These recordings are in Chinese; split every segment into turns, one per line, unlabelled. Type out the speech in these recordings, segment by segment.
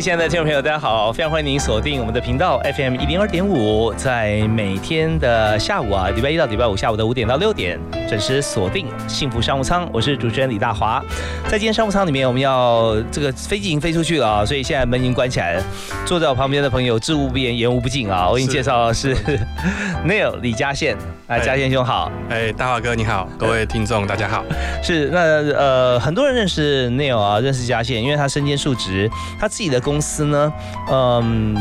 位亲爱的听众朋友，大家好！非常欢迎您锁定我们的频道 FM 一零二点五，在每天的下午啊，礼拜一到礼拜五下午的五点到六点，准时锁定幸福商务舱。我是主持人李大华。在今天商务舱里面，我们要这个飞机已经飞出去了啊，所以现在门已经关起来了。坐在我旁边的朋友，知无不言，言无不尽啊。我给你介绍的是 Neil 李佳宪，哎，嘉宪兄好。
哎，大华哥你好，各位听众大家好。
是那呃，很多人认识 Neil 啊，认识嘉宪，因为他身兼数职，他自己的。公司呢，嗯，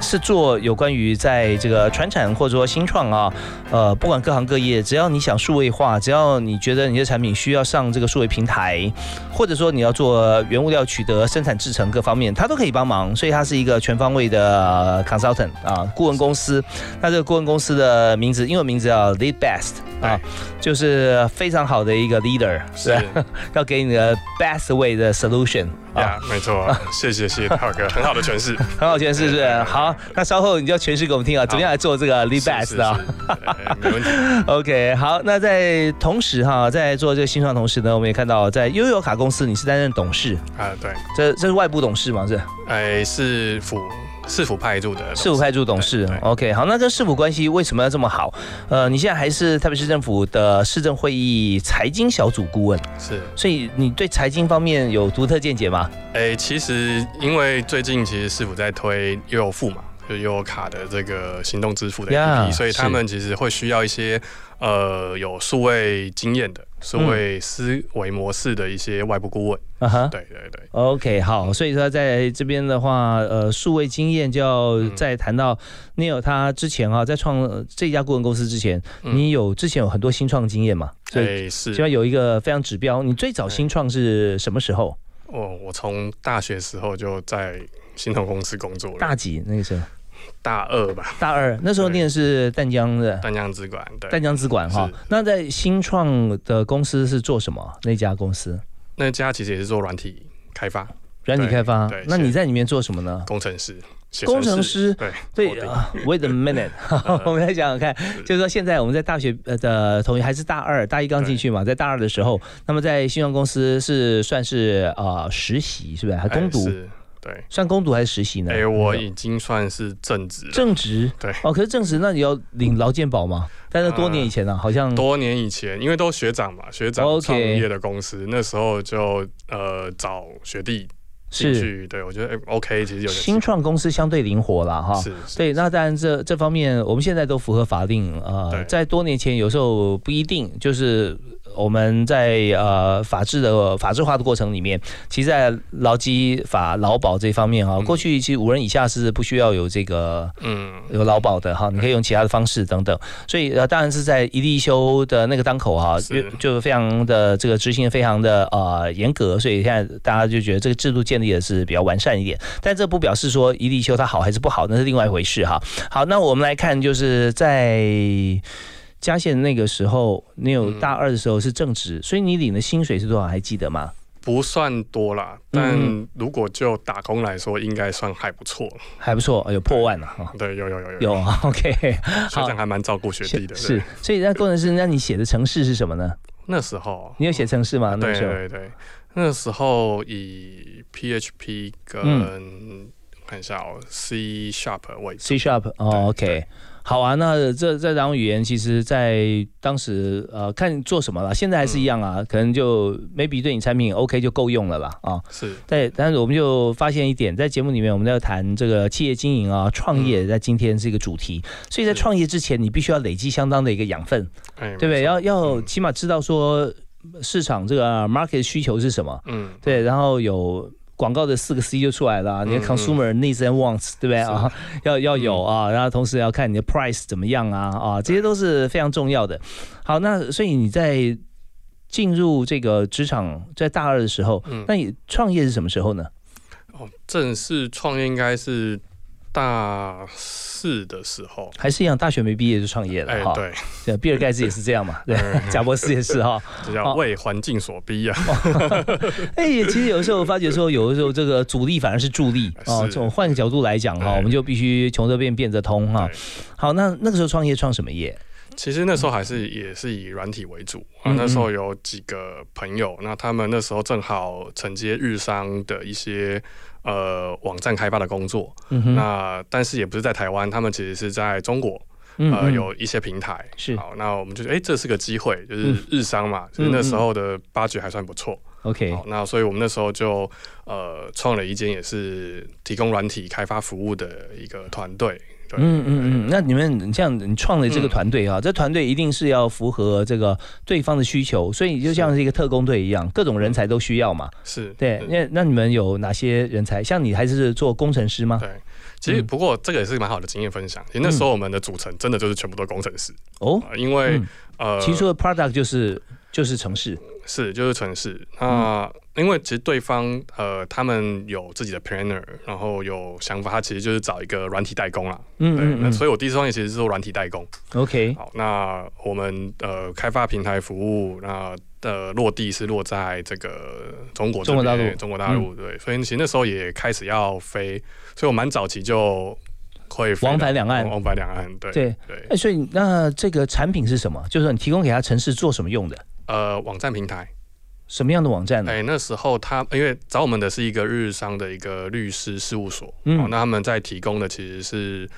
是做有关于在这个传产或者说新创啊，呃，不管各行各业，只要你想数位化，只要你觉得你的产品需要上这个数位平台，或者说你要做原物料取得、生产制成各方面，他都可以帮忙。所以它是一个全方位的 consultant 啊，顾问公司。那这个顾问公司的名字，英文名字叫 Lead Best。啊，就是非常好的一个 leader，是 要给你的 best way 的 solution
啊，没错，谢谢谢谢浩哥，很好的诠释，
很好诠释，是不是？好，那稍后你就要诠释给我们听啊，怎么样来做这个 lead bass 的
啊？没问题。
OK，好，那在同时哈，在做这个新创同时呢，我们也看到在悠游卡公司，你是担任董事
啊，对，
这这是外部董事吗？是？
哎，是副。市府派驻的
市府派驻董事，OK，好，那跟市府关系为什么要这么好？呃，你现在还是台北市政府的市政会议财经小组顾问，
是，
所以你对财经方面有独特见解吗？
哎，其实因为最近其实市府在推悠游付嘛，就悠游卡的这个行动支付的 APP，所以他们其实会需要一些呃有数位经验的。所谓思维模式的一些外部顾问，啊哈，对对对
，OK，好，所以说在这边的话，呃，数位经验就要再谈到 Neil 他之前啊，在创这家顾问公司之前，你有之前有很多新创经验嘛？
对，是，
希望有一个非常指标。你最早新创是什么时候？
哦，我从大学时候就在新创公司工作了。
大几那个时候？
大二吧，
大二那时候念的是淡江的
淡江资管，对，
淡江资管哈。那在新创的公司是做什么？那家公司？
那家其实也是做软体开发，
软体开发。对，那你在里面做什么呢？
工程师，
工程师。
对
对啊，Wait a minute，我们来想想看，就是说现在我们在大学的同学还是大二、大一刚进去嘛，在大二的时候，那么在新创公司是算是啊实习，是不是？还攻读？
对，
算工读还是实习呢？
哎，我已经算是正职。
正职，
对。
哦，可是正职，那你要领劳健保吗？但是多年以前呢，好像
多年以前，因为都学长嘛，学长创业的公司，那时候就呃找学弟进去。对，我觉得哎，OK，其实有
新创公司相对灵活了哈。
是。
对，那当然这这方面我们现在都符合法令啊，在多年前有时候不一定就是。我们在呃法治的法制化的过程里面，其实，在劳基法劳保这方面哈，过去其实五人以下是不需要有这个嗯有劳保的哈，你可以用其他的方式等等。所以呃，当然是在一例一休的那个当口哈，就就非常的这个执行非常的呃严格，所以现在大家就觉得这个制度建立的是比较完善一点。但这不表示说一例一休它好还是不好，那是另外一回事哈。好，那我们来看就是在。嘉县那个时候，你有大二的时候是正职，所以你领的薪水是多少？还记得吗？
不算多啦，但如果就打工来说，应该算还不错。
还不错，有破万了哈。
对，有有有
有。有 OK，学
长还蛮照顾学弟的。
是，所以那工程师，那你写的城市是什么呢？
那时候
你有写城市吗？
对对对，那时候以 PHP 跟看一下哦，C Sharp 为
C Sharp 哦，OK。好啊，那这这两种语言，其实在当时呃看做什么了，现在还是一样啊，可能就 maybe 对你产品 OK 就够用了吧啊。
是。
对，但是我们就发现一点，在节目里面我们要谈这个企业经营啊，创业在今天是一个主题，所以在创业之前，你必须要累积相当的一个养分，对不对？要要起码知道说市场这个 market 需求是什么，嗯，对，然后有。广告的四个 C 就出来了，你的 consumer needs and wants，对不对啊？要要有啊，然后同时要看你的 price 怎么样啊啊，这些都是非常重要的。好，那所以你在进入这个职场，在大二的时候，那你创业是什么时候呢？
哦，正式创业应该是大四的时候，
还是一样，大学没毕业就创业了哈。
对，
比尔盖茨也是这样嘛，对，贾博士也是哈，
这叫为环境所逼啊。
哎，其实有时候发觉说，有的时候这个阻力反而是助力啊。从换个角度来讲哈，我们就必须穷则变，变则通哈。好，那那个时候创业创什么业？
其实那时候还是也是以软体为主啊。那时候有几个朋友，那他们那时候正好承接日商的一些呃网站开发的工作。嗯那但是也不是在台湾，他们其实是在中国，呃有一些平台。
是
好，那我们就觉得哎，这是个机会，就是日商嘛，其实那时候的八局还算不错。
OK，
好，那所以我们那时候就呃创了一间也是提供软体开发服务的一个团队。嗯嗯
嗯，那你们这样，你创的这个团队啊，这团队一定是要符合这个对方的需求，所以就像是一个特工队一样，各种人才都需要嘛。
是
对，那那你们有哪些人才？像你还是做工程师吗？
对，其实不过这个也是蛮好的经验分享。其实那时候我们的组成真的就是全部都工程师哦，因为
呃，其实说的 product 就是就是城市，
是就是城市那。因为其实对方呃，他们有自己的 planner，然后有想法，他其实就是找一个软体代工啦。嗯嗯那所以我第一次创业其实是做软体代工。
OK。
好，那我们呃开发平台服务，那的落地是落在这个中国
中国大陆，
中国大陆对。所以其实那时候也开始要飞，所以我蛮早期就会
往返两岸，
往返两岸。对
对对。哎，所以那这个产品是什么？就是你提供给他城市做什么用的？
呃，网站平台。
什么样的网站呢？
哎，那时候他因为找我们的是一个日商的一个律师事务所，嗯，那他们在提供的其实是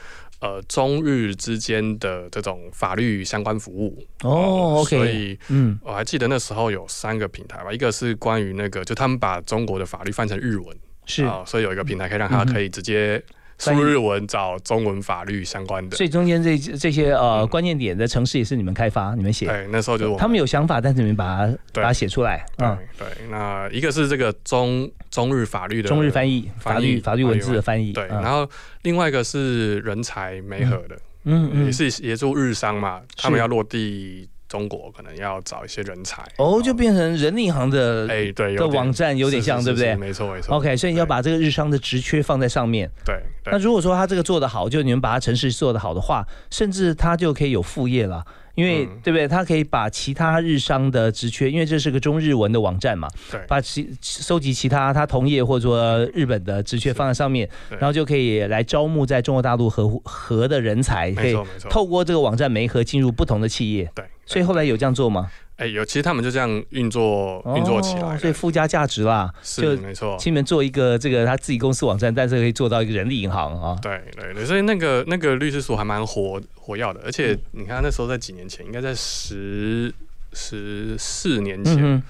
呃中日之间的这种法律相关服务
哦，OK，
所以嗯，我还记得那时候有三个平台吧，一个是关于那个就他们把中国的法律翻成日文，
是
啊，所以有一个平台可以让他可以直接。输日文找中文法律相关的，
所以中间这这些呃关键点的城市也是你们开发、你们写。
对，那时候就
他们有想法，但是你们把它把它写出来。
嗯，对。那一个是这个中中日法律的
中日翻译，法律法律文字的翻译。
对，然后另外一个是人才媒合的，嗯嗯，也是协助日商嘛，他们要落地。中国可能要找一些人才
哦，就变成人力银行的
哎，对
的网站有点像，对不对？
没错没错。
OK，所以你要把这个日商的职缺放在上面。
对。
那如果说他这个做得好，就你们把他城市做得好的话，甚至他就可以有副业了。因为对不对？他可以把其他日商的职缺，因为这是个中日文的网站嘛，
对，
把其收集其他他同业或者说日本的职缺放在上面，然后就可以来招募在中国大陆合合的人才，
可以
透过这个网站媒合进入不同的企业。
对，
所以后来有这样做吗？
哎，有，其实他们就这样运作运作起来，
所以附加价值啦，
是没错。
亲们做一个这个他自己公司网站，但是可以做到一个人力银行啊。
对对对，所以那个那个律师所还蛮火火药的，而且你看那时候在几年前，应该在十十四年前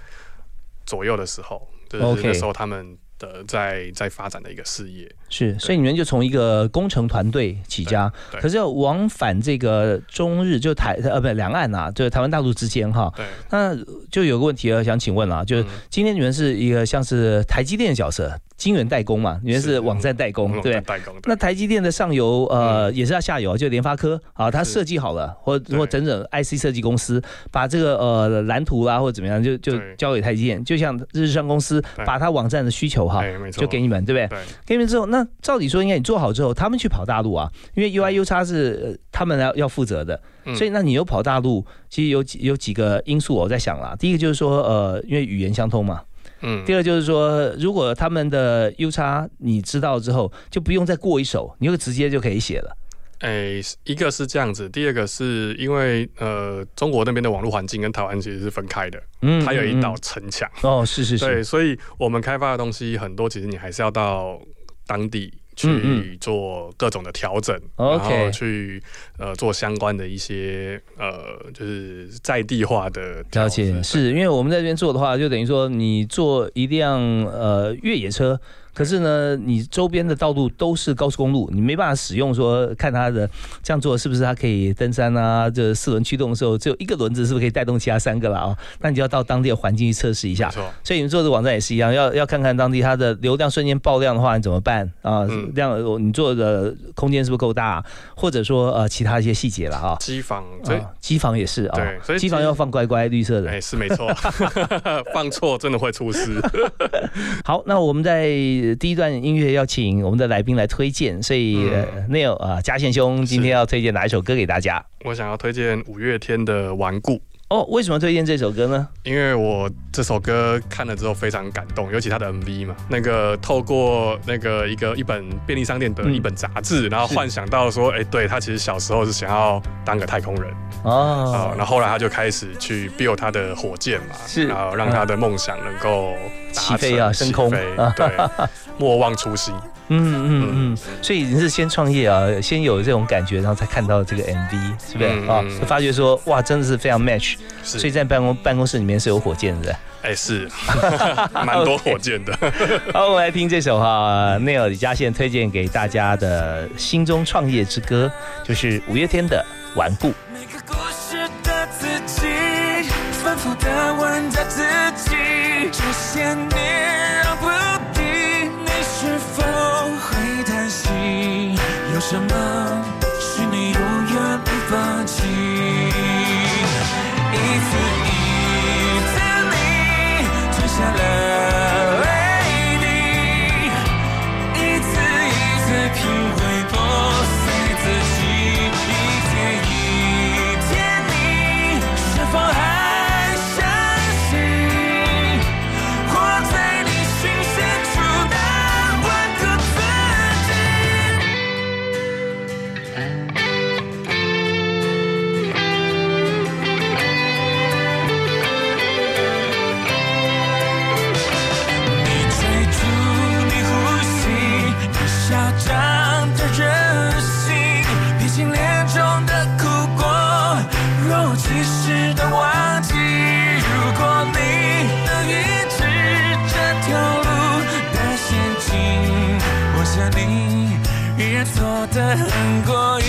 左右的时候，就是那时候他们。的在在发展的一个事业
是，所以你们就从一个工程团队起家，可是要往返这个中日就台呃不两岸呐，就是台湾大陆之间哈。
对，
那就有个问题了，想请问啊，就是今天你们是一个像是台积电的角色。晶圆代工嘛，原来是网站代工，对。
代工。
那台积电的上游呃也是它下游，就联发科啊，它设计好了，或或整整 IC 设计公司把这个呃蓝图啦或者怎么样，就就交给台积电，就像日商公司把它网站的需求哈，就给你们，对不对？给你们之后，那照理说应该你做好之后，他们去跑大陆啊，因为 UI、U 叉是他们要要负责的，所以那你又跑大陆，其实有几有几个因素我在想啦，第一个就是说呃，因为语言相通嘛。嗯，第二就是说，如果他们的 U 差你知道之后，就不用再过一手，你就直接就可以写了。
哎，一个是这样子，第二个是因为呃，中国那边的网络环境跟台湾其实是分开的，嗯，它有一道城墙。
哦，是是是，
对，所以我们开发的东西很多，其实你还是要到当地。去做各种的调整，然后去呃做相关的一些呃就是在地化的
了解，是因为我们在这边做的话，就等于说你坐一辆呃越野车，
可是呢，你周边的道路都是高速公路，你没办法使用说看它的这样做是不是它可以登山啊？这四轮驱动的时候只有一个轮子，是不是可以带动其他三个了啊？那你就要到当地的环境去测试一下。所以你们做的网站也是一样，要要看看当地它的流量瞬间爆量的话，你怎么办啊？量你做的空间是不是够大？或者说呃其他一些细节了啊？
机房对，
机房也是啊，所以机房要放乖乖绿色的。
哎，是没错，放错真的会出事。
好，那我们在。第一段音乐要请我们的来宾来推荐，所以 Neil 啊，嘉宪兄今天要推荐哪一首歌给大家？
我想要推荐五月天的《顽固》。
哦，为什么推荐这首歌呢？
因为我这首歌看了之后非常感动，尤其他的 MV 嘛，那个透过那个一个一本便利商店的一本杂志，然后幻想到说，哎，对他其实小时候是想要当个太空人。哦，然后后来他就开始去 build 他的火箭嘛，是，然后让他的梦想能够
起飞啊，升空，
对，莫忘初心。嗯嗯
嗯，所以你是先创业啊，先有这种感觉，然后才看到这个 MV，是不是？啊？发觉说哇，真的是非常 match，所以在办公办公室里面是有火箭的，
哎是，蛮多火箭的。
好，我们来听这首哈，Neil 李佳宪推荐给大家的心中创业之歌，就是五月天的《顽固》。有什么是你永远不放弃？一次一次你吞下了很过瘾。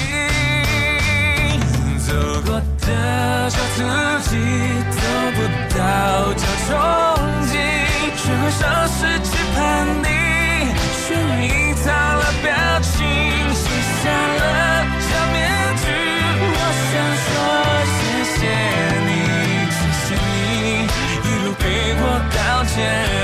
走过的小足迹，走不到叫憧憬，却会像是期盼你，却隐藏了表情，卸下了假面具。我想说谢谢你，谢谢你一路陪我到这。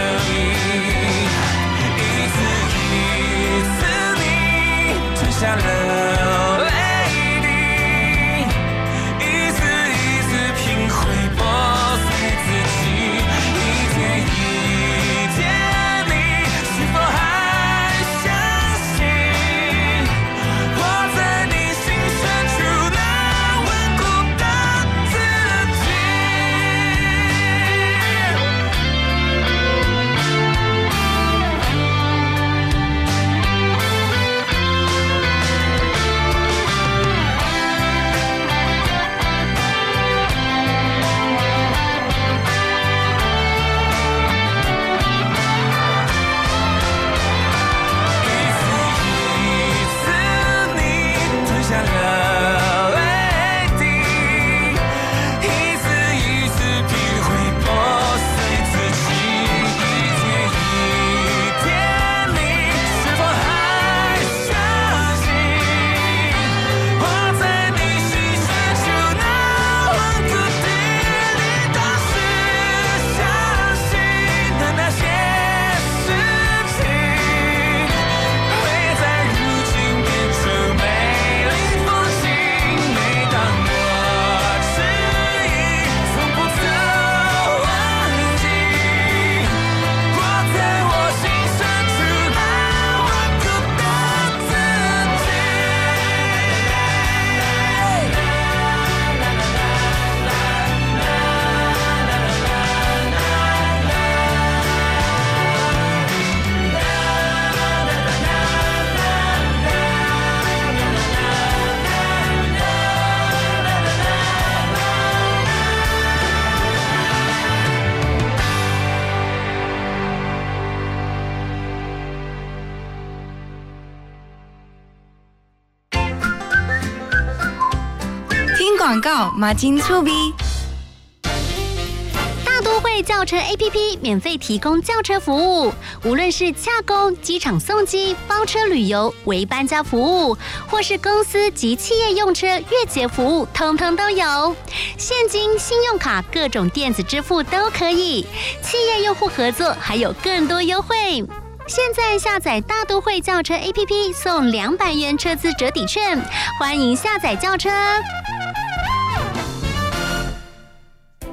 广告，马金粗逼。
大都会轿车 APP 免费提供轿车服务，无论是洽公、机场送机、包车旅游、为搬家服务，或是公司及企业用车月结服务，通通都有。现金、信用卡、各种电子支付都可以。企业用户合作还有更多优惠。现在下载大都会轿车 APP 送两百元车资折抵券，欢迎下载轿车。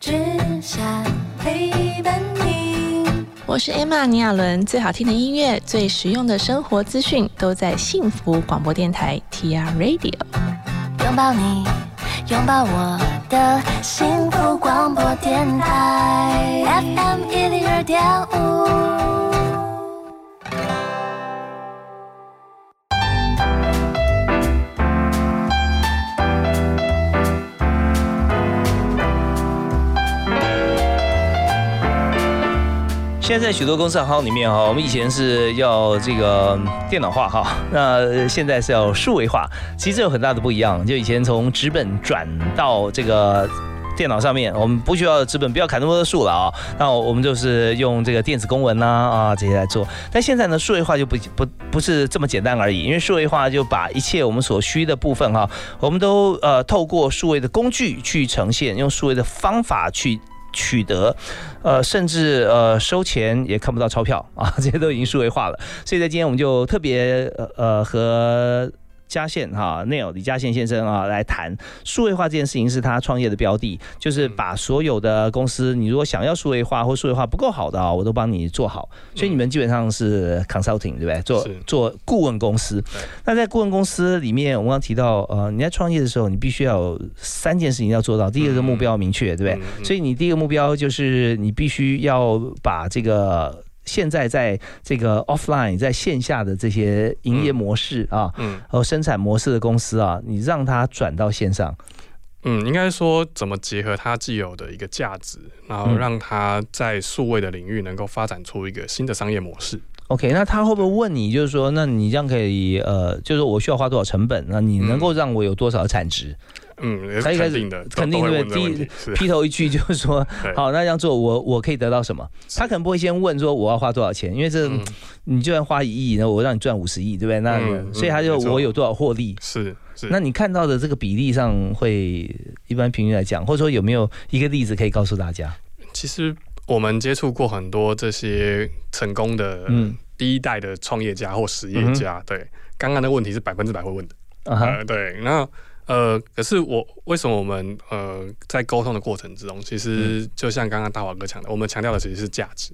只想
陪伴你。我是 Emma 尼亚伦，最好听的音乐，最实用的生活资讯，都在幸福广播电台 TR Radio。拥抱你，拥抱我的幸福广播电台 FM 一零二点五。
现在在许多公司行号里面哈，我们以前是要这个电脑化哈，那现在是要数位化，其实有很大的不一样。就以前从纸本转到这个电脑上面，我们不需要纸本，不要砍那么多树了啊。那我们就是用这个电子公文呐啊这些来做。但现在呢，数位化就不不不是这么简单而已，因为数位化就把一切我们所需的部分哈，我们都呃透过数位的工具去呈现，用数位的方法去。取得，呃，甚至呃收钱也看不到钞票啊，这些都已经数位化了。所以在今天我们就特别呃呃和。嘉宪哈，Neil 李嘉宪先生啊，来谈数位化这件事情是他创业的标的，就是把所有的公司，你如果想要数位化或数位化不够好的啊，我都帮你做好。所以你们基本上是 consulting 对不对？做做顾问公司。那在顾问公司里面，我们刚提到呃，你在创业的时候，你必须要有三件事情要做到。第一个是目标明确，对不对？所以你第一个目标就是你必须要把这个。现在在这个 offline 在线下的这些营业模式啊，嗯，和生产模式的公司啊，你让它转到线上，
嗯，应该说怎么结合它既有的一个价值，然后让它在数位的领域能够发展出一个新的商业模式。
OK，那他会不会问你，就是说，那你这样可以，呃，就是我需要花多少成本？那你能够让我有多少的产值？
嗯，他一开始
肯定对，第一劈头一句就是说，好，那这样做我我可以得到什么？他可能不会先问说我要花多少钱，因为这你就算花一亿，那我让你赚五十亿，对不对？那所以他就我有多少获利？
是是。
那你看到的这个比例上会一般平均来讲，或者说有没有一个例子可以告诉大家？
其实我们接触过很多这些成功的嗯第一代的创业家或实业家，对，刚刚的问题是百分之百会问的，呃，对，那。呃，可是我为什么我们呃在沟通的过程之中，其实就像刚刚大华哥讲的，我们强调的其实是价值。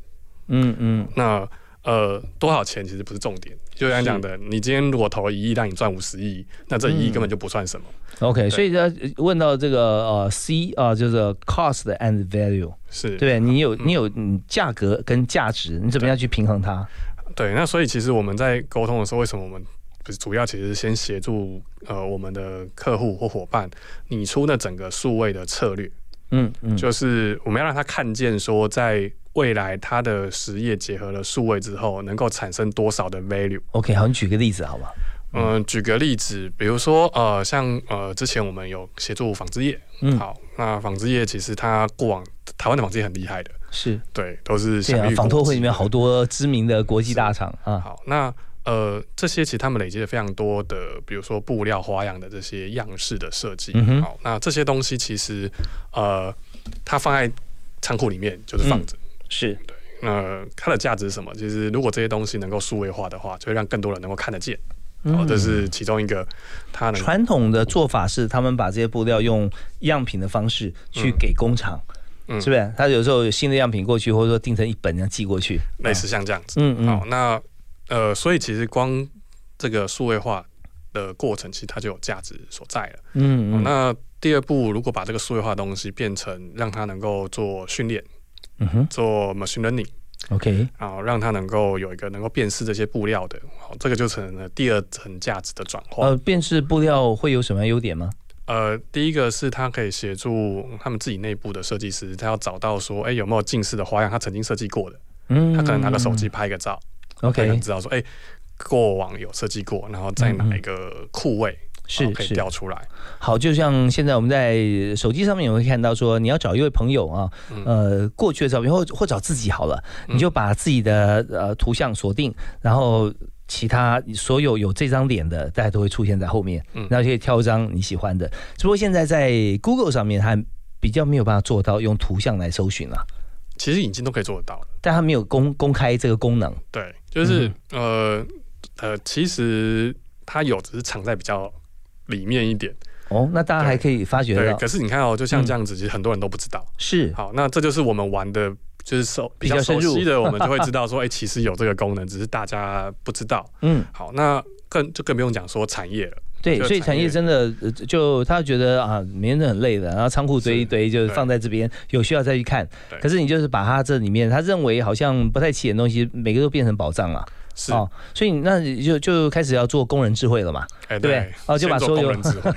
嗯嗯。那呃多少钱其实不是重点，就像讲的，你今天如果投了一亿让你赚五十亿，那这一亿根本就不算什么。
OK，所以呢，问到这个呃 C 啊，就是 cost and value，
是
对你有你有价格跟价值，你怎么样去平衡它？
对，那所以其实我们在沟通的时候，为什么我们？不是主要，其实先协助呃我们的客户或伙伴拟出那整个数位的策略，嗯嗯，就是我们要让他看见说，在未来他的实业结合了数位之后，能够产生多少的 value。
OK，好，你举个例子好吗？
嗯，举个例子，比如说呃，像呃之前我们有协助纺织业，嗯，好，那纺织业其实它过往台湾的纺织业很厉害的，
是
对，都是
像纺托会里面好多知名的国际大厂啊。
好，那。呃，这些其实他们累积了非常多的，比如说布料花样的这些样式的设计。好，那这些东西其实，呃，它放在仓库里面就是放着。
是
对。那它的价值是什么？其实如果这些东西能够数位化的话，就会让更多人能够看得见。哦，这是其中一个。它
传统的做法是，他们把这些布料用样品的方式去给工厂，是不是？他有时候有新的样品过去，或者说订成一本这样寄过去，
类似像这样子。嗯嗯。好，那。呃，所以其实光这个数位化的过程，其实它就有价值所在了。嗯，那第二步，如果把这个数位化东西变成让它能够做训练，嗯哼，做 machine learning，OK，然后让它能够有一个能够辨识这些布料的，好，这个就成了第二层价值的转化。
呃，辨识布料会有什么优点吗？
呃，第一个是它可以协助他们自己内部的设计师，他要找到说，哎，有没有近似的花样，他曾经设计过的，嗯，他可能拿个手机拍个照，OK，知道说，哎，过往有设计过，然后在哪一个库位。是可以调出来。
好，就像现在我们在手机上面也会看到，说你要找一位朋友啊，呃，过去的照片或或找自己好了，你就把自己的呃图像锁定，然后其他所有有这张脸的，大家都会出现在后面，然后可以挑一张你喜欢的。只不过现在在 Google 上面，它比较没有办法做到用图像来搜寻了。
其实已经都可以做得到了，
但它没有公公开这个功能。
对，就是呃呃，其实它有，只是藏在比较。里面一点
哦，那大家还可以发掘到。
可是你看哦，就像这样子，其实很多人都不知道。
是
好，那这就是我们玩的，就是熟比较熟悉的，我们就会知道 说，哎，其实有这个功能，只是大家不知道。嗯，好，那更就更不用讲说产业了。
对，所以产业真的就他觉得啊，每天都很累的，然后仓库堆一堆，就是放在这边，有需要再去看。可是你就是把它这里面，他认为好像不太起眼的东西，每个都变成宝藏了。
是哦，
所以那就就开始要做工人智慧了嘛，对不对？
哦，
就把所有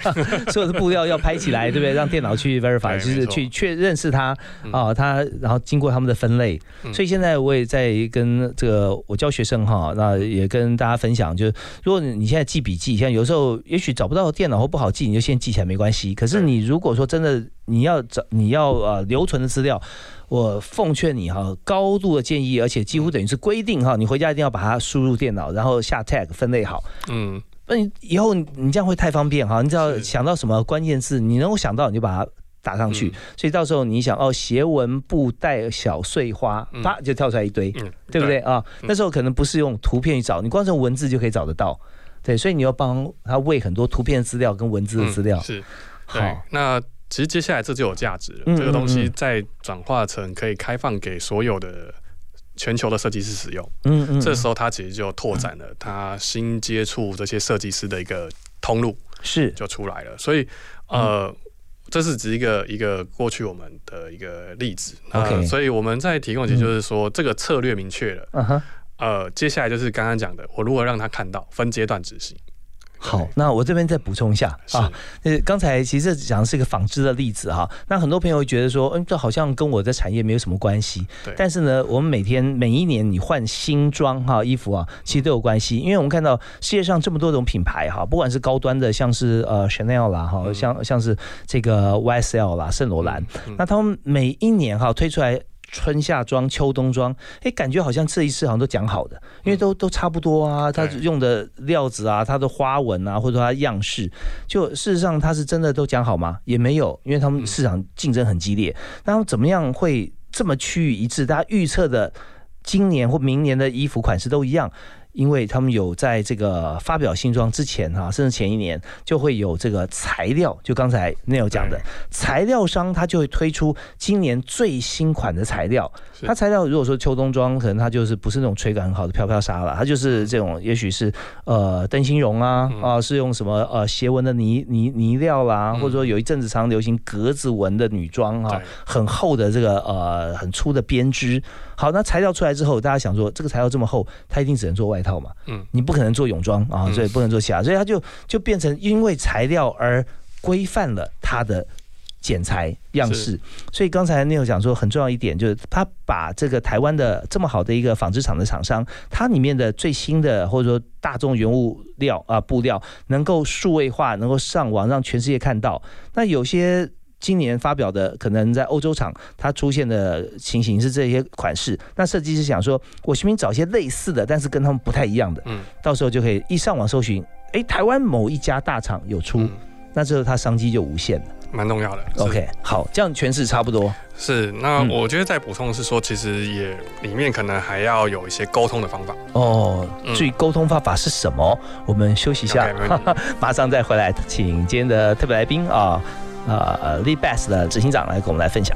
所有的布料要拍起来，对不对？让电脑去 verify，就是去确认识它啊，它然后经过他们的分类。所以现在我也在跟这个我教学生哈，那也跟大家分享，就是如果你现在记笔记，像有时候也许找不到电脑或不好记，你就先记起来没关系。可是你如果说真的你要找你要呃留存的资料。我奉劝你哈，高度的建议，而且几乎等于是规定哈，你回家一定要把它输入电脑，然后下 tag 分类好。嗯，那你以后你这样会太方便哈，你只要想到什么关键字，你能够想到你就把它打上去，所以到时候你想哦，斜纹布带小碎花，啪就跳出来一堆，对不对啊？那时候可能不是用图片去找，你光从文字就可以找得到。对，所以你要帮他喂很多图片资料跟文字的资料。
是，好，那。其实接下来这就有价值了。这个东西再转化成可以开放给所有的全球的设计师使用。嗯嗯，这时候它其实就拓展了它新接触这些设计师的一个通路，
是
就出来了。所以呃，这是指一个一个过去我们的一个例子。
OK，
所以我们在提供其实就是说这个策略明确了。嗯哼，呃，接下来就是刚刚讲的，我如何让他看到分阶段执行。
好，那我这边再补充一下啊，呃，刚才其实讲的是一个纺织的例子哈，那很多朋友会觉得说，嗯，这好像跟我的产业没有什么关系。
对。
但是呢，我们每天每一年你换新装哈衣服啊，其实都有关系，因为我们看到世界上这么多种品牌哈，不管是高端的，像是呃 Chanel 啦哈，像像是这个 YSL 啦圣罗兰，那他们每一年哈推出来。春夏装、秋冬装，哎，感觉好像这一次好像都讲好的，因为都都差不多啊。它用的料子啊，它的花纹啊，或者说它样式，就事实上它是真的都讲好吗？也没有，因为他们市场竞争很激烈。那怎么样会这么趋于一致？大家预测的今年或明年的衣服款式都一样？因为他们有在这个发表新装之前哈，甚至前一年就会有这个材料，就刚才 Neil 讲的材料商，他就会推出今年最新款的材料。它材料如果说秋冬装，可能它就是不是那种垂感很好的飘飘纱了，它就是这种，也许是呃灯芯绒啊啊，是用什么呃斜纹的呢呢呢料啦，或者说有一阵子常流行格子纹的女装啊，很厚的这个呃很粗的编织。好，那材料出来之后，大家想说这个材料这么厚，它一定只能做外套嘛？嗯，你不可能做泳装啊，所以不能做其他，所以它就就变成因为材料而规范了它的剪裁样式。所以刚才 Neil 讲说很重要一点，就是他把这个台湾的这么好的一个纺织厂的厂商，它里面的最新的或者说大众原物料啊布料能够数位化，能够上网让全世界看到。那有些。今年发表的可能在欧洲厂，它出现的情形是这些款式。那设计师想说，我不定找一些类似的，但是跟他们不太一样的，嗯，到时候就可以一上网搜寻，哎，台湾某一家大厂有出，那之后它商机就无限了，
蛮重要的。
OK，好，这样诠释差不多。
是，那我觉得再补充的是说，其实也里面可能还要有一些沟通的方法。
哦，至于沟通方法是什么，我们休息一下，马上再回来，请今天的特别来宾啊。呃，Lee Bass 的执行长来跟我们来分享。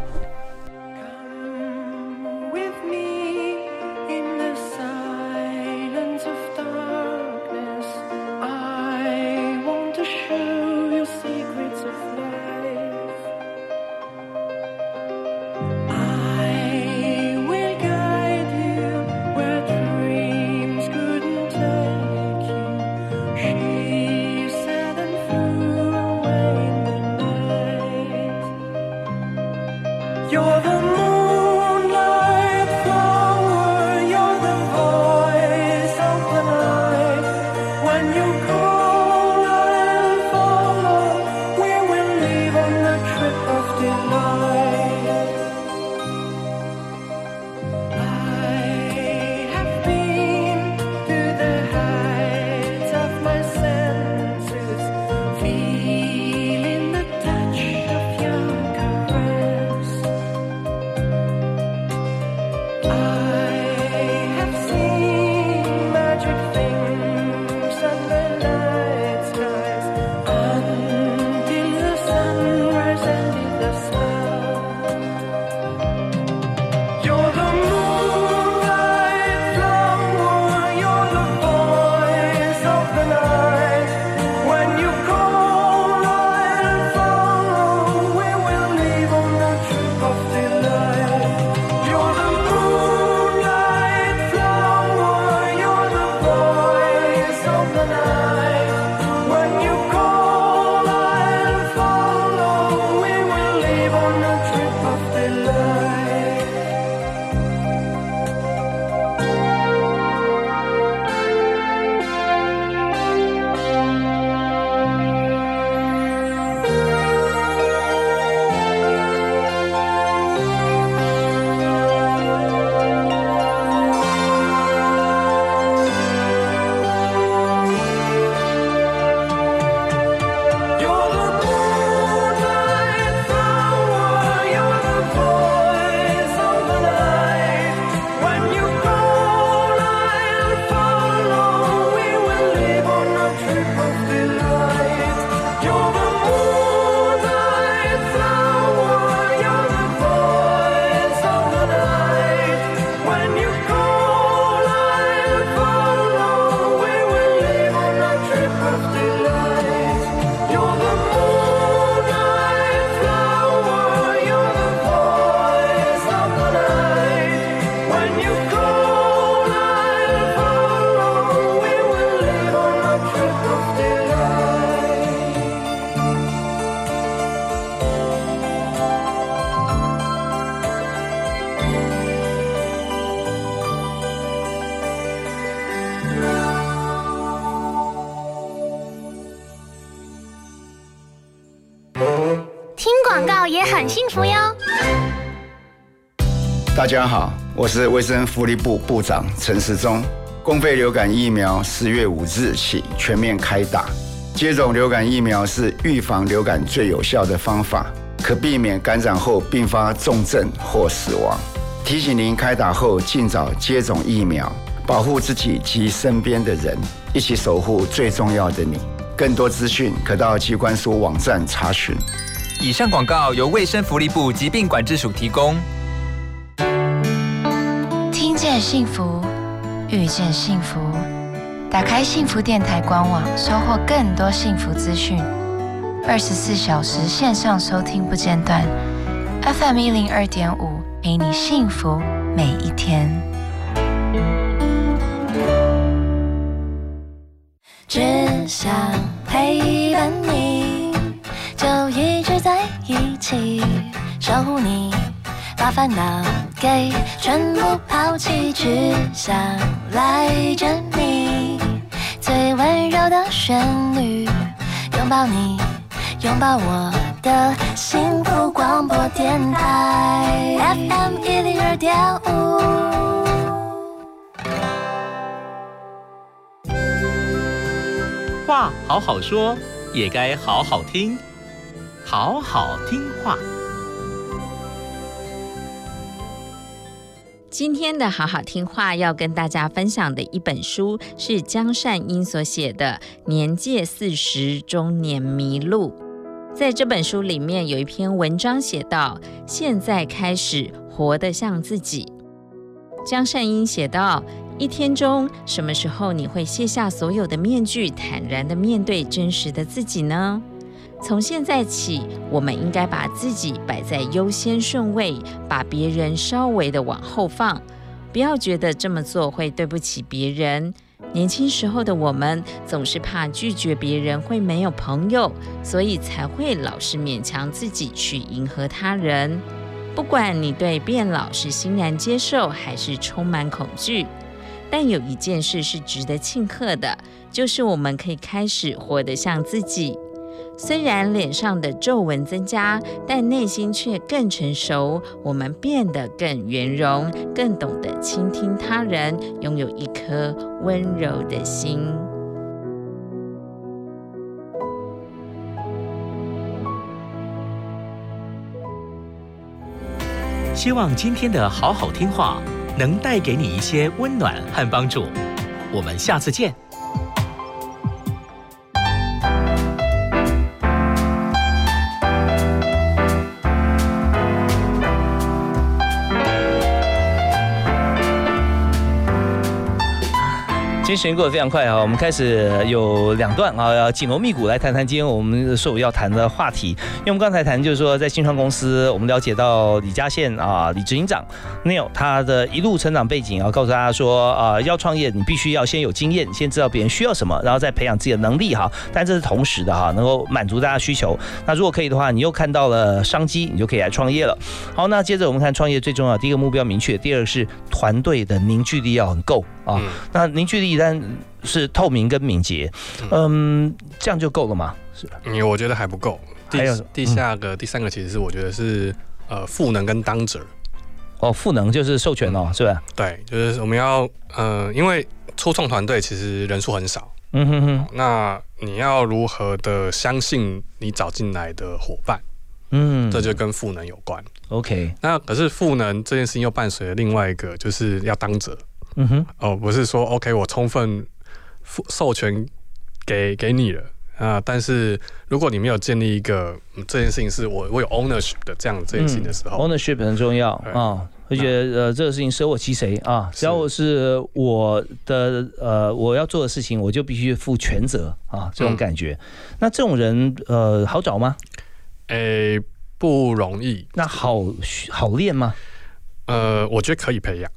家好，我是卫生福利部部长陈时中。公费流感疫苗十月五日起全面开打。接种流感疫苗是预防流感最有效的方法，可避免感染后并发重症或死亡。提醒您开打后尽早接种疫苗，保护自己及身边的人，一起守护最重要的你。更多资讯可到机关署网站查询。
以上广告由卫生福利部疾病管制署提供。
见幸福，遇见幸福。打开幸福电台官网，收获更多幸福资讯。二十四小时线上收听不间断，FM 一零二点五，陪你幸福每一天。
只想陪伴你，就一直在一起，守护你。把烦恼给全部抛弃，只想赖着你。最温柔的旋律，拥抱你，拥抱我的幸福广播电台 FM 一零二点五。
话好好说，也该好好听，好好听话。
今天的好好听话要跟大家分享的一本书是江善英所写的《年届四十中年迷路》。在这本书里面有一篇文章写道：“现在开始活得像自己。”江善英写道：“一天中什么时候你会卸下所有的面具，坦然的面对真实的自己呢？”从现在起，我们应该把自己摆在优先顺位，把别人稍微的往后放。不要觉得这么做会对不起别人。年轻时候的我们总是怕拒绝别人会没有朋友，所以才会老是勉强自己去迎合他人。不管你对变老是欣然接受，还是充满恐惧，但有一件事是值得庆贺的，就是我们可以开始活得像自己。虽然脸上的皱纹增加，但内心却更成熟。我们变得更圆融，更懂得倾听他人，拥有一颗温柔的心。
希望今天的好好听话能带给你一些温暖和帮助。我们下次见。
时间过得非常快啊！我们开始有两段啊，要紧锣密鼓来谈谈今天我们所要谈的话题。因为我们刚才谈就是说，在新创公司，我们了解到李嘉宪啊，李执行长 Neil 他的一路成长背景啊，告诉大家说啊，要创业你必须要先有经验，先知道别人需要什么，然后再培养自己的能力哈。但这是同时的哈，能够满足大家需求。那如果可以的话，你又看到了商机，你就可以来创业了。好，那接着我们看创业最重要，第一个目标明确，第二个是团队的凝聚力要很够啊。那凝聚力。单是透明跟敏捷，嗯，这样就够了吗？是，
为我觉得还不够。还有第下个第三个，其实是我觉得是呃赋能跟当者。
哦，赋能就是授权哦，是吧？
对，就是我们要呃，因为初创团队其实人数很少，嗯哼哼，那你要如何的相信你找进来的伙伴？嗯，这就跟赋能有关。
OK，
那可是赋能这件事情又伴随了另外一个，就是要当者。嗯哼，哦，不是说 OK，我充分授权给给你了啊，但是如果你没有建立一个这件事情是我我有 ownership 的这样这件事情的时候
，ownership 很重要啊，而且呃这个事情舍我其谁啊，只要我是我的呃我要做的事情，我就必须负全责啊，这种感觉，那这种人呃好找吗？
诶，不容易。
那好好练吗？
呃，我觉得可以培养。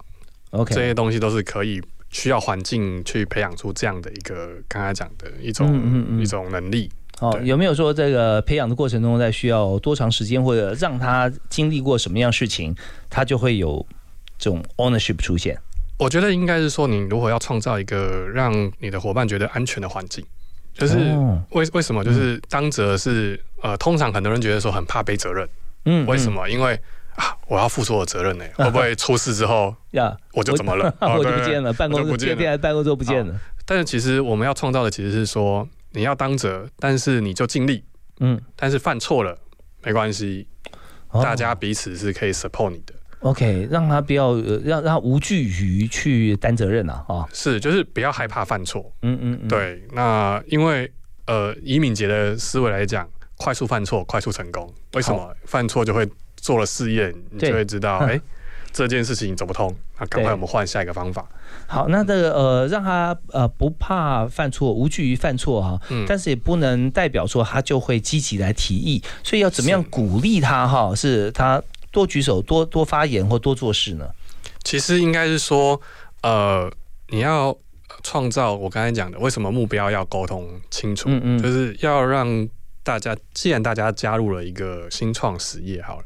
OK，
这些东西都是可以需要环境去培养出这样的一个刚才讲的一种一种能力。
哦，有没有说这个培养的过程中，在需要多长时间，或者让他经历过什么样事情，他就会有这种 ownership 出现？
我觉得应该是说，你如何要创造一个让你的伙伴觉得安全的环境，就是为为什么？就是当责是呃，通常很多人觉得说很怕背责任。嗯，为什么？因为啊，我要负所有责任呢，会不会出事之后呀，我就怎么了？
我 就不见了，办公室电电办公桌不见了。
但是其实我们要创造的其实是说，你要当责，但是你就尽力，嗯，但是犯错了没关系，大家彼此是可以 support 你的。
OK，让他不要让让他无惧于去担责任啊，啊，
是，就是不要害怕犯错。嗯嗯，对。那因为呃，以敏捷的思维来讲，快速犯错，快速成功。为什么犯错就会？做了试验，你就会知道，哎，这件事情走不通，那赶快我们换下一个方法。
好，那这个呃，让他呃不怕犯错，无惧于犯错哈，嗯，但是也不能代表说他就会积极来提议，所以要怎么样鼓励他哈？是他多举手、多多发言或多做事呢？
其实应该是说，呃，你要创造我刚才讲的，为什么目标要沟通清楚？嗯嗯，就是要让大家，既然大家加入了一个新创实业，好了。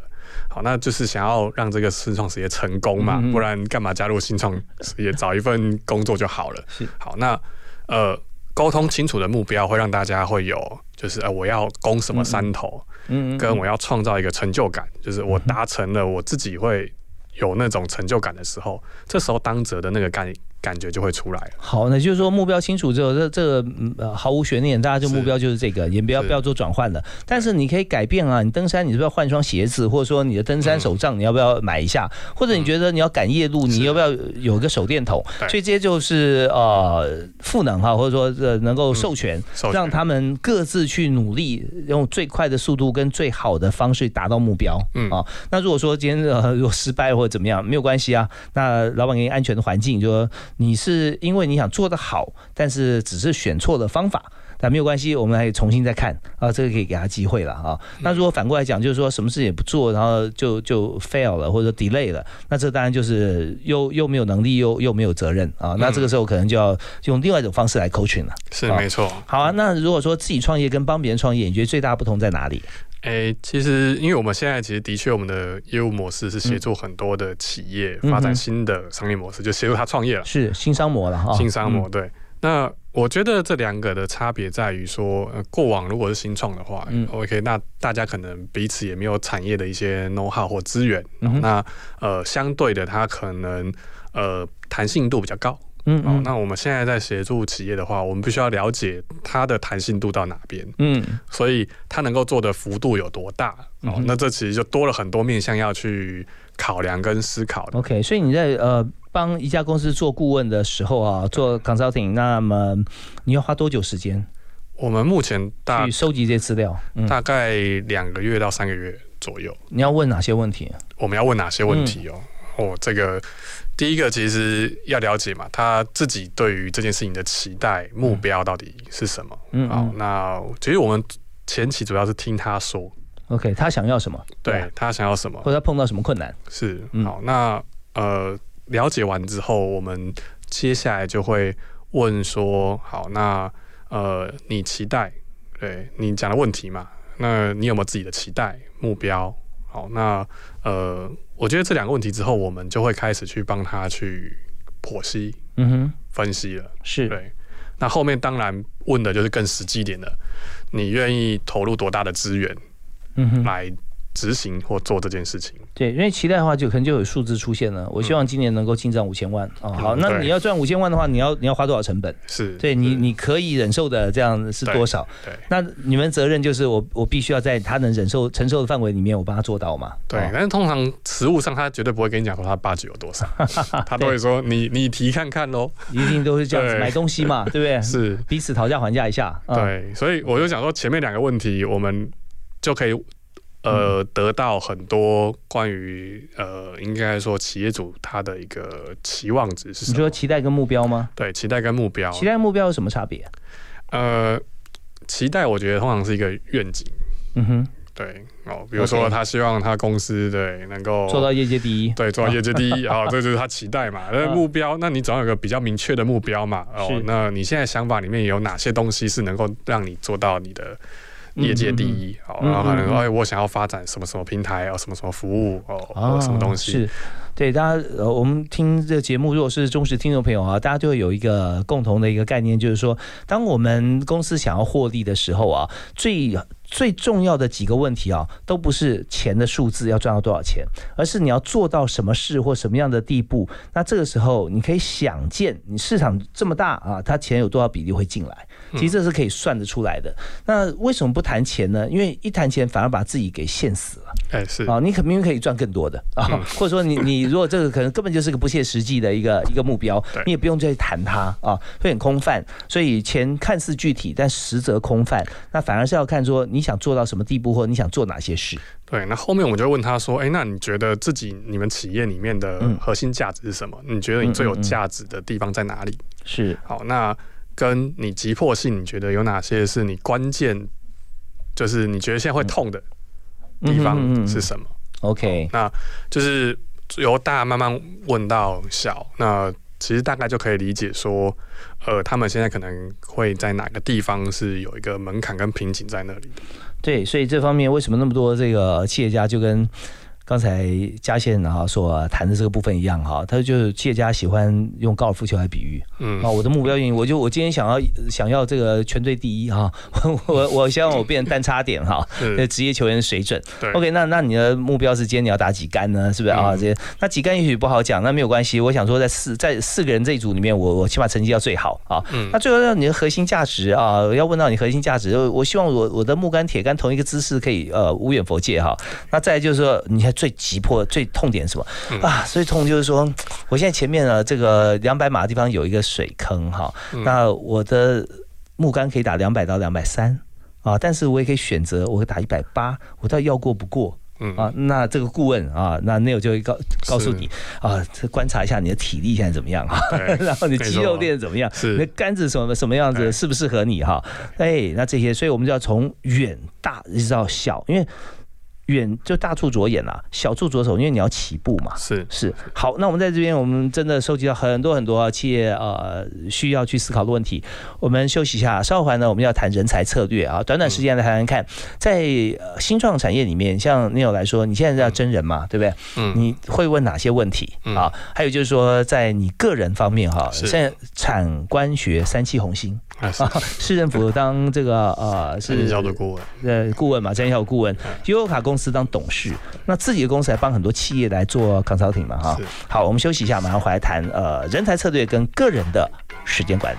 好，那就是想要让这个新创事业成功嘛，不然干嘛加入新创事业？找一份工作就好了。好，那呃，沟通清楚的目标会让大家会有，就是呃，我要攻什么山头，嗯，跟我要创造一个成就感，就是我达成了，我自己会有那种成就感的时候，这时候当责的那个概念。感觉就会出来了。
好，那就是说目标清楚之后，这这个呃毫无悬念，大家就目标就是这个，也不要不要做转换了。但是你可以改变啊，你登山你是不是要换双鞋子，或者说你的登山手杖你要不要买一下？或者你觉得你要赶夜路，你要不要有个手电筒？所以这些就是呃赋能哈，或者说呃能够授权，让他们各自去努力，用最快的速度跟最好的方式达到目标。嗯啊，那如果说今天呃如果失败或者怎么样，没有关系啊，那老板给你安全的环境，就说。你是因为你想做的好，但是只是选错了方法，但没有关系，我们来重新再看啊，这个可以给他机会了啊。那如果反过来讲，就是说什么事也不做，然后就就 fail 了或者 delay 了，那这当然就是又又没有能力，又又没有责任啊。那这个时候可能就要用另外一种方式来 coaching 了。
是没错。
好啊，那如果说自己创业跟帮别人创业，你觉得最大不同在哪里？
诶，其实因为我们现在其实的确，我们的业务模式是协助很多的企业发展新的商业模式，就协助他创业了，
是新商模了哈。
新商模对。那我觉得这两个的差别在于说，呃过往如果是新创的话，OK，那大家可能彼此也没有产业的一些 know how 或资源，那呃，相对的，它可能呃弹性度比较高。嗯，哦，那我们现在在协助企业的话，我们必须要了解它的弹性度到哪边，嗯，所以它能够做的幅度有多大，哦，那这其实就多了很多面向要去考量跟思考的。
OK，所以你在呃帮一家公司做顾问的时候啊，做 consulting，那么你要花多久时间？
我们目前大
去收集这些资料，
大概两个月到三个月左右。
你要问哪些问题？
我们要问哪些问题哦？哦，这个第一个其实要了解嘛，他自己对于这件事情的期待目标到底是什么？嗯，好，那其实我们前期主要是听他说
，OK，他想要什么？
对他想要什么？
或者他碰到什么困难？
是，好，那呃，了解完之后，我们接下来就会问说，好，那。呃，你期待，对你讲的问题嘛？那你有没有自己的期待目标？好，那呃，我觉得这两个问题之后，我们就会开始去帮他去剖析，嗯哼，分析了，
是
对。那后面当然问的就是更实际点的，你愿意投入多大的资源，嗯哼，来。执行或做这件事情，
对，因为期待的话，就可能就有数字出现了。我希望今年能够进账五千万啊。好，那你要赚五千万的话，你要你要花多少成本？
是
对你你可以忍受的这样是多少？
对，
那你们责任就是我我必须要在他能忍受承受的范围里面，我帮他做到嘛。
对，但是通常实物上他绝对不会跟你讲说他八九有多少，他都会说你你提看看喽。
一定都是这样子 买东西嘛，对不对？
是
彼此讨价还价一下。
对，所以我就想说前面两个问题，我们就可以。呃，得到很多关于呃，应该说企业主他的一个期望值是什么？
你说期待跟目标吗？
对，期待跟目标。
期待目标有什么差别？
呃，期待我觉得通常是一个愿景。嗯哼，对哦，比如说他希望他公司对能够
做到业界第一，
对，做到业界第一啊，这就是他期待嘛。那目标，那你总要有个比较明确的目标嘛。哦，那你现在想法里面有哪些东西是能够让你做到你的？业界第一，好，然后可能说，哎，我想要发展什么什么平台啊，什么什么服务哦，什么东西？
是，对，大家，呃，我们听这个节目，如果是忠实听众朋友啊，大家就会有一个共同的一个概念，就是说，当我们公司想要获利的时候啊，最最重要的几个问题啊，都不是钱的数字要赚到多少钱，而是你要做到什么事或什么样的地步。那这个时候，你可以想见，你市场这么大啊，它钱有多少比例会进来？其实这是可以算得出来的。那为什么不谈钱呢？因为一谈钱，反而把自己给限死了。
哎，是
啊，你可明明可以赚更多的啊，或者说你你如果这个可能根本就是个不切实际的一个一个目标，你也不用再谈它啊，会很空泛。所以钱看似具体，但实则空泛。那反而是要看说你想做到什么地步，或者你想做哪些事。
对，那后面我们就问他说：“哎，那你觉得自己你们企业里面的核心价值是什么？你觉得你最有价值的地方在哪里？”
是
好，那。跟你急迫性，你觉得有哪些是你关键？就是你觉得现在会痛的地方是什么
？OK，
那就是由大慢慢问到小，那其实大概就可以理解说，呃，他们现在可能会在哪个地方是有一个门槛跟瓶颈在那里的。
对，所以这方面为什么那么多这个企业家就跟。刚才嘉宪哈所谈的这个部分一样哈，他就是企业家喜欢用高尔夫球来比喻，嗯。啊，我的目标运，我就我今天想要想要这个全队第一哈，我我我希望我变单差点哈，职业球员水准，OK，那那你的目标是今天你要打几杆呢？是不是？啊？这些那几杆也许不好讲，那没有关系，我想说在四在四个人这一组里面，我我起码成绩要最好啊，那最后让你的核心价值啊，要问到你核心价值，我希望我我的木杆铁杆同一个姿势可以呃无远佛界哈，那再就是说你还。最急迫、最痛点是什么啊？最痛就是说，我现在前面呢，这个两百码的地方有一个水坑哈。那我的木杆可以打两百到两百三啊，但是我也可以选择，我会打一百八，我到底要过不过？嗯啊，那这个顾问啊，那 Neil 就会告告诉你啊，观察一下你的体力现在怎么样啊，然后你肌肉练怎么样，你的杆子什么什么样子，适不适合你哈？哎，那这些，所以我们就要从远大一直到小，因为。远就大处着眼啦，小处着手，因为你要起步嘛。
是
是，好，那我们在这边，我们真的收集到很多很多企业呃需要去思考的问题。我们休息一下，稍后呢，我们要谈人才策略啊。短短时间来谈谈看，在新创产业里面，像你有来说，你现在要真人嘛，对不对？嗯。你会问哪些问题啊？还有就是说，在你个人方面哈，现在产官学三七红星。啊，市政府 当这个呃是
营销的顾问，
呃顾问嘛，营销顾问，优卡公司当董事，那自己的公司还帮很多企业来做 consulting 嘛哈。好，我们休息一下，马上回来谈呃人才策略跟个人的时间管理。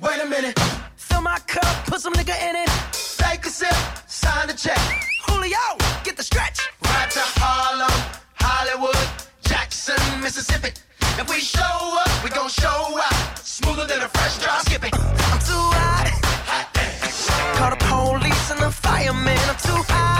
Wait a minute. Fill my cup, put some nigga in it. Take a sip, sign the check. Julio, get the stretch. Right to Harlem, Hollywood, Jackson, Mississippi. If we show up, we gon' show out. Smoother than a fresh drop. Skip it. I'm too hot. Call the police and the fireman. I'm too hot.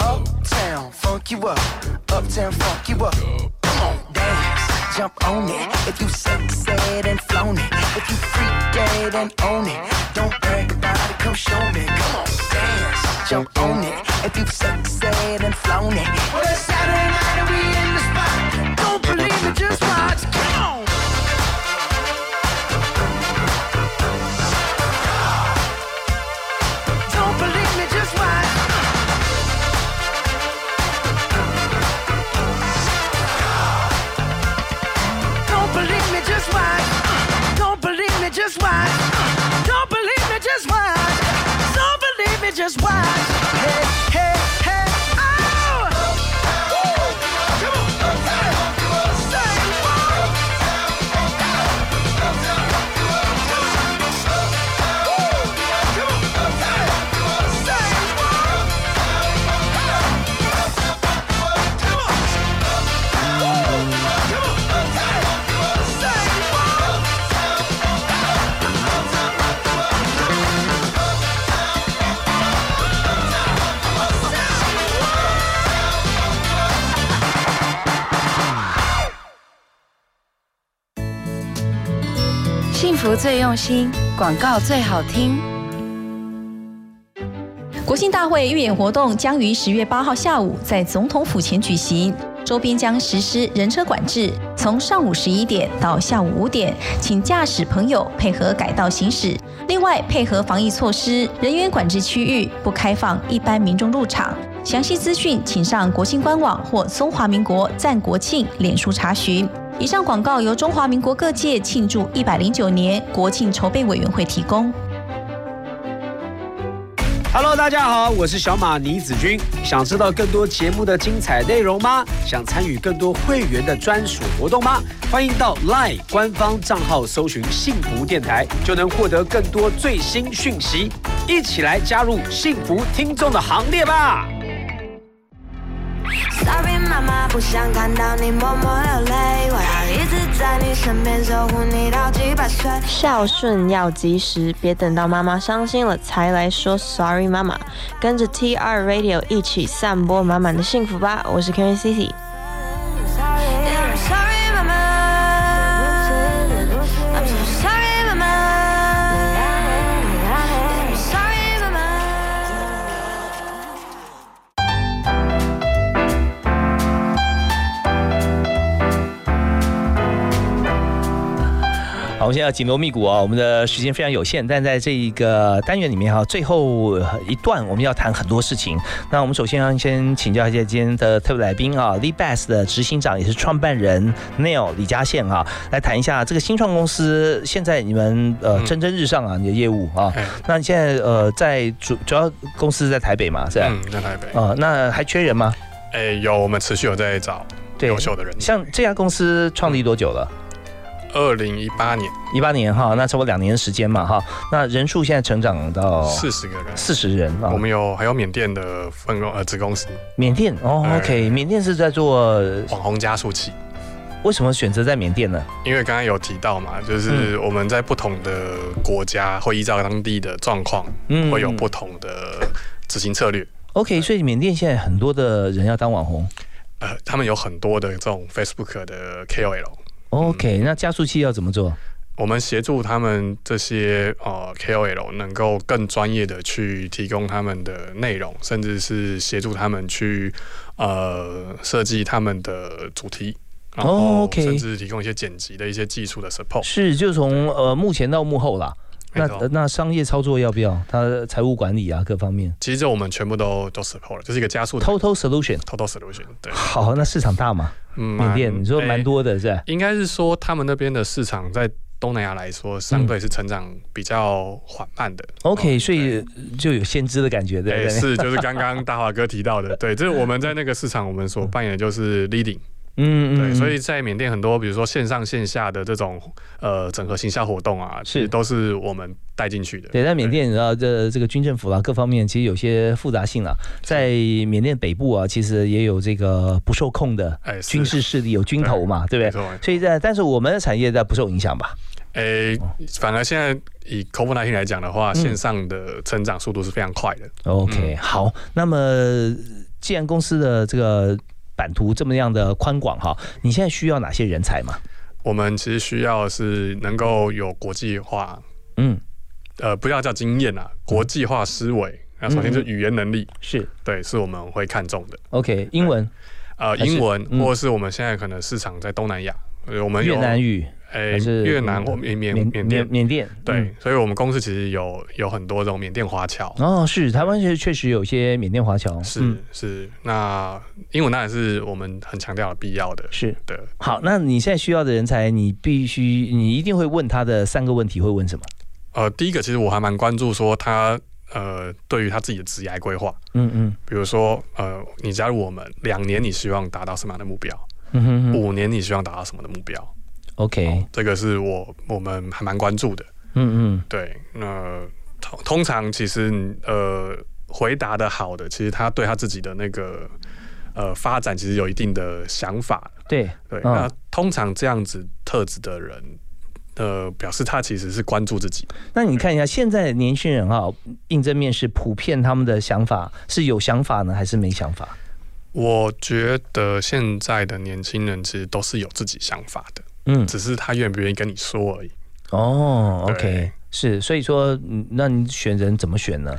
Uptown, funk you up. Uptown, funk you up. Come on, dance, jump on it. If you sexed and flown it. If you freak dead and own it. Don't brag about it, come show me. Come on, dance, jump on it. If you sexed and flown it. Well, it's Saturday night and we in the spot. Don't believe it, just watch. Come on. Just watch. Hey, hey,
最用心，广告最好听。
国庆大会预演活动将于十月八号下午在总统府前举行，周边将实施人车管制，从上午十一点到下午五点，请驾驶朋友配合改道行驶。另外，配合防疫措施，人员管制区域不开放一般民众入场。详细资讯请上国庆官网或中华民国赞国庆脸书查询。以上广告由中华民国各界庆祝一百零九年国庆筹备委员会提供。
Hello，大家好，我是小马倪子君。想知道更多节目的精彩内容吗？想参与更多会员的专属活动吗？欢迎到 LINE 官方账号搜寻“幸福电台”，就能获得更多最新讯息。一起来加入幸福听众的行列吧！
不想看到你默默流泪，我要一直在你身边守护你到几百岁。
孝顺要及时，别等到妈妈伤心了才来说 Sorry，妈妈。跟着 TR Radio 一起散播满满的幸福吧。我是 Karen Cici。
我们现在要紧锣密鼓啊，我们的时间非常有限，但在这一个单元里面哈，最后一段我们要谈很多事情。那我们首先要先请教一下今天的特别来宾啊，Lee Bass 的执行长也是创办人 Neil 李嘉宪啊，来谈一下这个新创公司现在你们呃蒸蒸日上啊，你的业务啊。那你现在呃在主主要公司在台北嘛，是吧？
嗯，在台北。
呃，那还缺人吗？
哎，有，我们持续有在找优秀的人。
像这家公司创立多久了？
二零一八年，
一八年哈，那差不多两年时间嘛哈，那人数现在成长到
四十个人，
四十人
啊。我们有还有缅甸的分公呃子公司，
缅甸哦，OK，缅甸是在做
网红加速器。
为什么选择在缅甸呢？
因为刚刚有提到嘛，就是我们在不同的国家会依照当地的状况，嗯，会有不同的执行策略。
OK，所以缅甸现在很多的人要当网红，
呃，他们有很多的这种 Facebook 的 KOL。
OK，那加速器要怎么做？
我们协助他们这些呃 KOL 能够更专业的去提供他们的内容，甚至是协助他们去呃设计他们的主题，然后甚至提供一些剪辑的一些技术的 support。
是，就从呃目前到幕后啦。那那商业操作要不要？他财务管理啊，各方面。
其实这我们全部都都 support 了，就是一个加速
total solution。
total solution。对。
好，那市场大吗？缅甸，你说蛮多的是吧？
应该是说他们那边的市场在东南亚来说，相对是成长比较缓慢的。
OK，所以就有先知的感觉，对不对？
是，就是刚刚 大华哥提到的，对，这是我们在那个市场，我们所扮演的就是 leading。嗯，对，所以在缅甸很多，比如说线上线下的这种呃整合行销活动啊，是都是我们带进去的。
对，在缅甸，你知道这这个军政府啦，各方面其实有些复杂性啊。在缅甸北部啊，其实也有这个不受控的军事势力，有军头嘛，对不对？所以在但是我们的产业在不受影响吧？
诶，反而现在以 COVID-19 来讲的话，线上的成长速度是非常快的。
OK，好，那么既然公司的这个。版图这么样的宽广哈，你现在需要哪些人才吗？
我们其实需要是能够有国际化，嗯，呃，不要叫经验啊，国际化思维。那首先是语言能力，
是
对，是我们会看重的。
OK，英文，
呃，英文，或者是我们现在可能市场在东南亚，我们
越南语。
诶，越南或缅缅缅甸。
缅甸
对，所以我们公司其实有有很多这种缅甸华侨。
哦，是台湾其实确实有些缅甸华侨，
是是，那英文当然是我们很强调的必要的，
是。
的。
好，那你现在需要的人才，你必须你一定会问他的三个问题，会问什么？
呃，第一个其实我还蛮关注说他呃对于他自己的职业规划，嗯嗯，比如说呃你加入我们两年，你希望达到什么样的目标？嗯哼，五年你希望达到什么的目标
？OK，
这个是我我们还蛮关注的。嗯嗯，对。那通通常其实呃回答的好的，其实他对他自己的那个呃发展其实有一定的想法。
对
对。那通常这样子特质的人，呃，表示他其实是关注自己。
那你看一下现在的年轻人啊，应征面试普遍他们的想法是有想法呢，还是没想法？
我觉得现在的年轻人其实都是有自己想法的。嗯，只是他愿不愿意跟你说而已。
哦，OK，是，所以说，那你选人怎么选呢？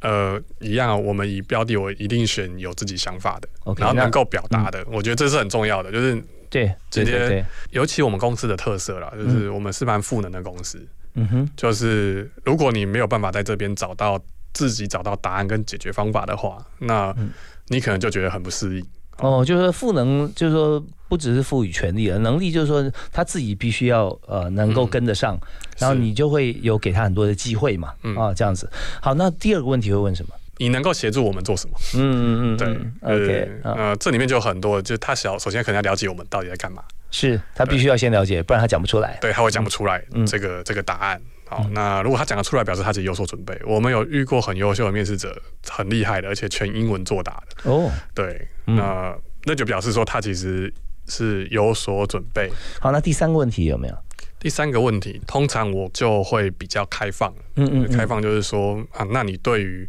呃，一样，我们以标的，我一定选有自己想法的然后能够表达的，我觉得这是很重要的。就是
对，
直接，尤其我们公司的特色啦，就是我们是蛮赋能的公司。嗯哼，就是如果你没有办法在这边找到自己找到答案跟解决方法的话，那你可能就觉得很不适应。
哦，就是说赋能，就是说不只是赋予权利了，能力就是说他自己必须要呃能够跟得上，然后你就会有给他很多的机会嘛，啊这样子。好，那第二个问题会问什么？
你能够协助我们做什么？嗯嗯嗯，对，OK，呃，这里面就有很多，就他小首先可能要了解我们到底在干嘛，
是他必须要先了解，不然他讲不出来，
对他会讲不出来这个这个答案。好，那如果他讲得出来，表示他自己有所准备。我们有遇过很优秀的面试者，很厉害的，而且全英文作答的。哦，对，那那就表示说他其实是有所准备。
好，那第三个问题有没有？
第三个问题，通常我就会比较开放，嗯嗯，开放就是说啊，那你对于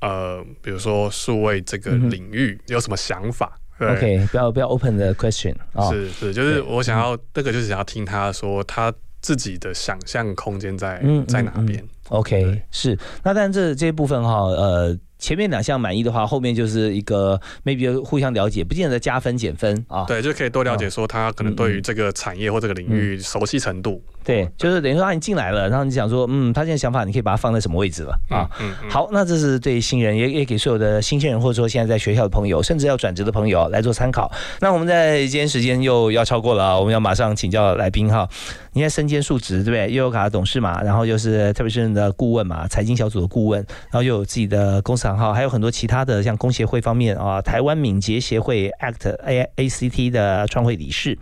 呃，比如说数位这个领域有什么想法
？OK，不要不要 open the question
啊，是是，就是我想要这个就是想要听他说他自己的想象空间在在哪边
？OK，是，那但这这部分哈，呃。前面两项满意的话，后面就是一个 maybe 互相了解，不见得加分减分啊。
对，就可以多了解说他可能对于这个产业或这个领域熟悉程度。
对，就是等于说啊你进来了，然后你想说，嗯，他现在想法，你可以把它放在什么位置了啊？嗯嗯。好，那这是对新人，也也给所有的新鲜人，或者说现在在学校的朋友，甚至要转职的朋友来做参考。那我们在今天时间又要超过了，我们要马上请教来宾哈。你在身兼数职，对不对？悠游卡的董事嘛，然后又是特别是的顾问嘛，财经小组的顾问，然后又有自己的公司行号，还有很多其他的像工协会方面啊，台湾敏捷协会 ACT A A C T 的创会理事。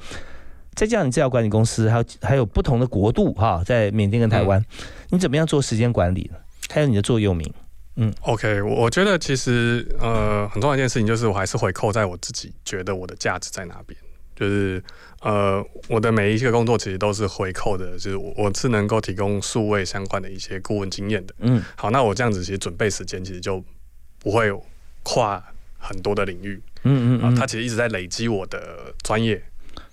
再这样，你资料管理公司还有还有不同的国度哈，在缅甸跟台湾，你怎么样做时间管理呢？还有你的座右铭，
嗯，OK，我觉得其实呃很重要一件事情就是，我还是回扣在我自己觉得我的价值在哪边，就是呃我的每一个工作其实都是回扣的，就是我我是能够提供数位相关的一些顾问经验的，嗯，好，那我这样子其实准备时间其实就不会跨很多的领域，嗯嗯啊，它其实一直在累积我的专业。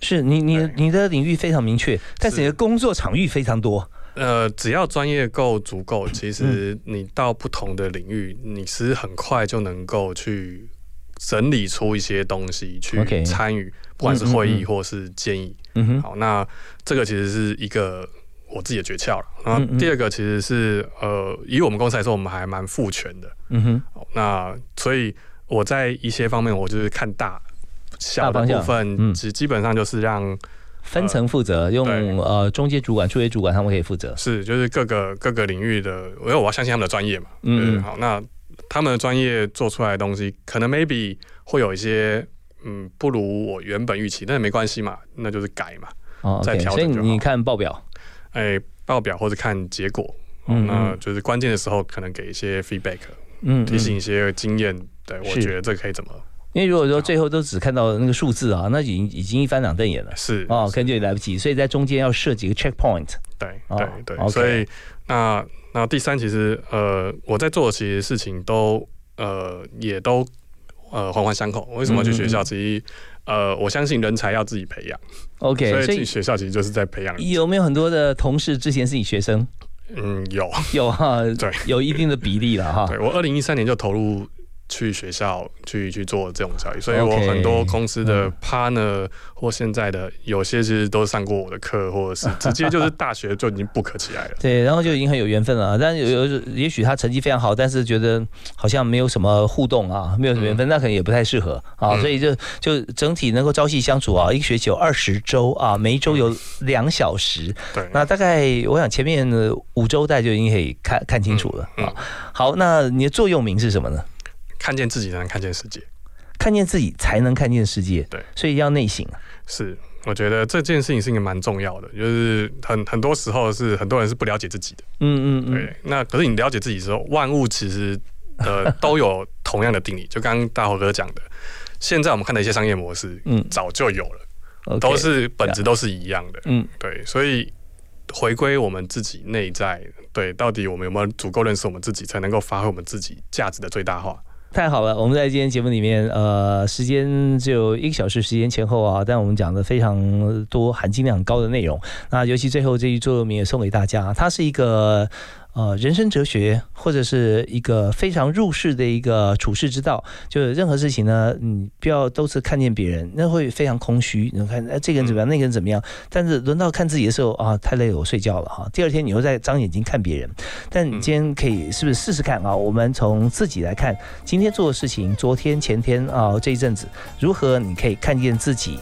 是你你你的领域非常明确，但是你的工作场域非常多。
呃，只要专业够足够，其实你到不同的领域，你是很快就能够去整理出一些东西去参与，不管是会议或是建议。嗯哼，好，那这个其实是一个我自己的诀窍了。然后第二个其实是呃，以我们公司来说，我们还蛮赋权的。嗯哼，那所以我在一些方面，我就是看大。小的部分，只基本上就是让
分层负责，用呃中介主管、初级主管他们可以负责。
是，就是各个各个领域的，因为我要相信他们的专业嘛。嗯，好，那他们的专业做出来的东西，可能 maybe 会有一些嗯不如我原本预期，但是没关系嘛，那就是改嘛，
哦，再调整。所以你看报表，
哎，报表或者看结果，嗯，那就是关键的时候可能给一些 feedback，嗯，提醒一些经验。对，我觉得这可以怎么？
因为如果说最后都只看到那个数字啊，那已经已经一翻两瞪眼了。
是
哦，可能就来不及，所以在中间要设几个 checkpoint。
对对对，所以那那第三，其实呃，我在做的其实事情都呃也都呃环环相扣。为什么去学校？其实呃，我相信人才要自己培养。
OK，
所以去学校其实就是在培养。
有没有很多的同事之前是你学生？
嗯，有
有哈，
对，
有一定的比例了哈。
对我二零一三年就投入。去学校去去做这种教育，所以我很多公司的 partner 或现在的有些其实都上过我的课，或者是 直接就是大学就已经 book 起来了。
对，然后就已经很有缘分了。但有有也许他成绩非常好，但是觉得好像没有什么互动啊，没有什么缘分，那可能也不太适合啊。所以就就整体能够朝夕相处啊，一个学期有二十周啊，每一周有两小时。
对，
那大概我想前面的五周代就已经可以看看清楚了啊。好，那你的座右铭是什么呢？
看见自己才能看见世界，
看见自己才能看见世界。
对，
所以要内省。
是，我觉得这件事情是一个蛮重要的，就是很很多时候是很多人是不了解自己的。嗯嗯嗯。对，那可是你了解自己之后，万物其实呃 都有同样的定理。就刚刚大伙哥讲的，现在我们看的一些商业模式，嗯，早就有了，都是本质都是一样的。嗯，对，所以回归我们自己内在，对，到底我们有没有足够认识我们自己，才能够发挥我们自己价值的最大化。
太好了，我们在今天节目里面，呃，时间只有一个小时时间前后啊，但我们讲的非常多含金量高的内容。那尤其最后这一座右铭也送给大家，它是一个。呃，人生哲学或者是一个非常入世的一个处世之道，就是任何事情呢，你不要都是看见别人，那会非常空虚。你看，哎，这个人怎么样，那个人怎么样？但是轮到看自己的时候啊，太累了，我睡觉了哈。第二天你又在张眼睛看别人，但你今天可以是不是试试看啊？我们从自己来看，今天做的事情，昨天、前天啊这一阵子，如何你可以看见自己，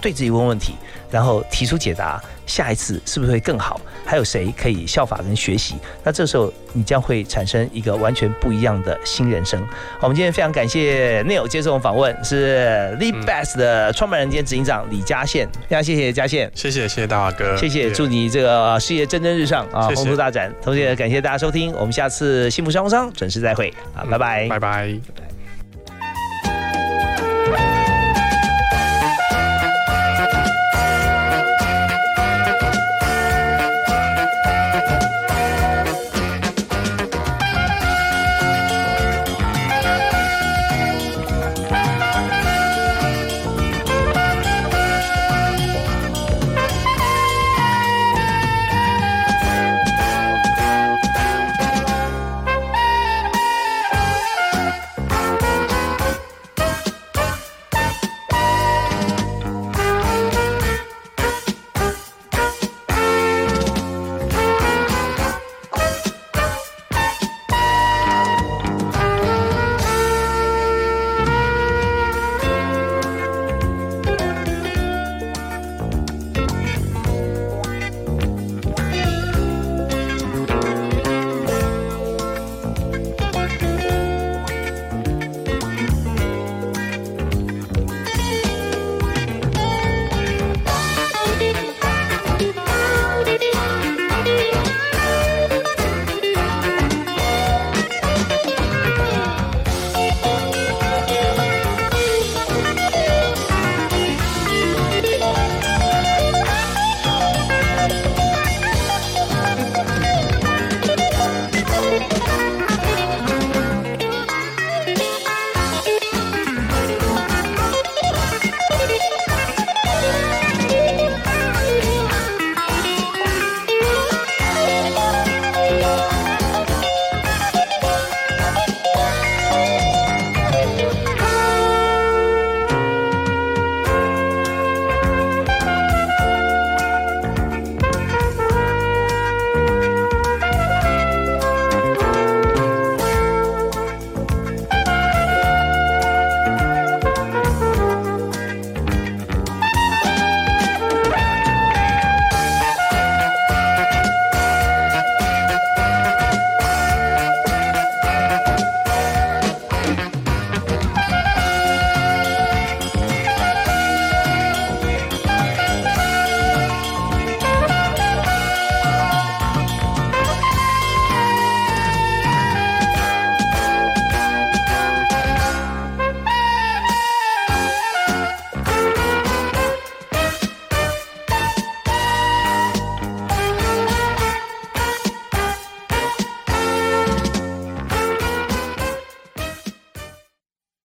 对自己问问题，然后提出解答。下一次是不是会更好？还有谁可以效法跟学习？那这时候你将会产生一个完全不一样的新人生。好，我们今天非常感谢 Neil 接受我们访问，是 l e Best 的创办人兼执行长李嘉宪。非常谢谢嘉宪，
谢谢谢谢大华哥，
谢谢祝你这个事业蒸蒸日上啊，宏图大展。同时也感谢大家收听，我们下次幸福商务商准时再会啊，拜拜，
拜拜。